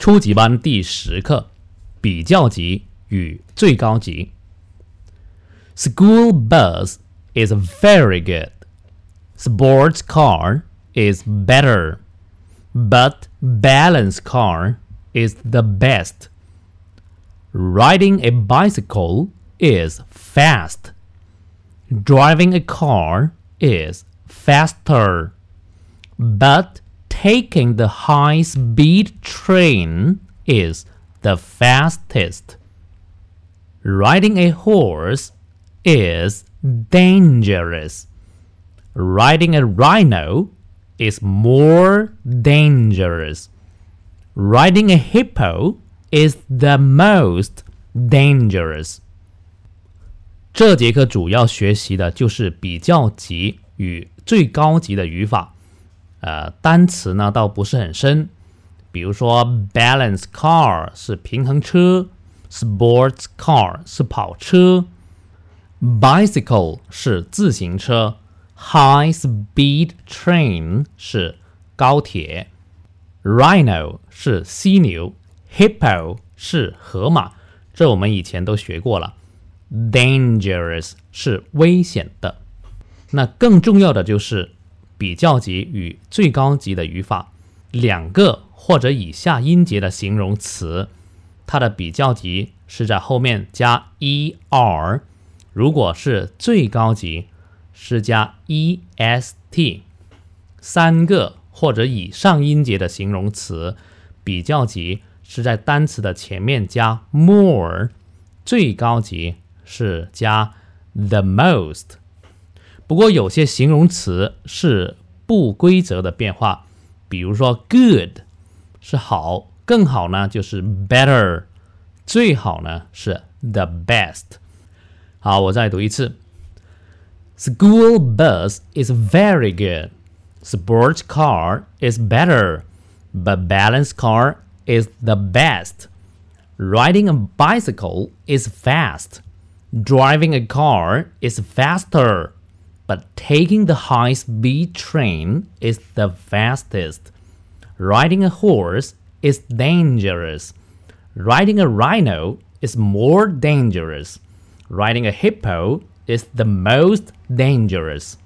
初级班第十课：比较级与最高级。School bus is very good. Sports car is better, but balance car is the best. Riding a bicycle is fast. Driving a car is faster. But taking the high speed train is the fastest. Riding a horse is dangerous. Riding a rhino is more dangerous. Riding a hippo is the most dangerous. 这节课主要学习的就是比较级与最高级的语法。 呃，单词呢倒不是很深，比如说 balance car 是平衡车，sports car 是跑车，bicycle 是自行车，high speed train 是高铁，rhino 是犀牛，hippo 是河马，这我们以前都学过了。Dangerous 是危险的，那更重要的就是比较级与最高级的语法，两个或者以下音节的形容词，它的比较级是在后面加 er，如果是最高级是加 est。三个或者以上音节的形容词，比较级是在单词的前面加 more，最高级。是加 the most，不过有些形容词是不规则的变化，比如说 good 是好，更好呢就是 better，最好呢是 the best。好，我再读一次：School bus is very good. Sports car is better, but balance car is the best. Riding a bicycle is fast. Driving a car is faster, but taking the high speed train is the fastest. Riding a horse is dangerous. Riding a rhino is more dangerous. Riding a hippo is the most dangerous.